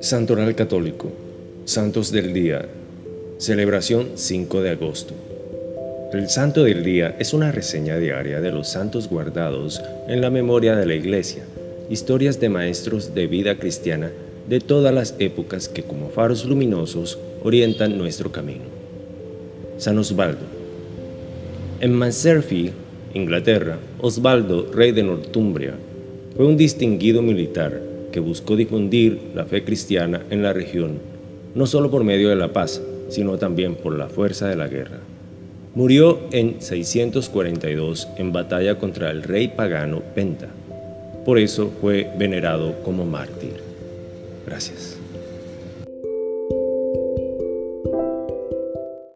Santoral Católico, Santos del Día, celebración 5 de agosto. El Santo del Día es una reseña diaria de los santos guardados en la memoria de la Iglesia, historias de maestros de vida cristiana de todas las épocas que como faros luminosos orientan nuestro camino. San Osvaldo. En Manserfi, Inglaterra, Osvaldo, rey de Northumbria, fue un distinguido militar que buscó difundir la fe cristiana en la región, no solo por medio de la paz, sino también por la fuerza de la guerra. Murió en 642 en batalla contra el rey pagano Penta. Por eso fue venerado como mártir. Gracias.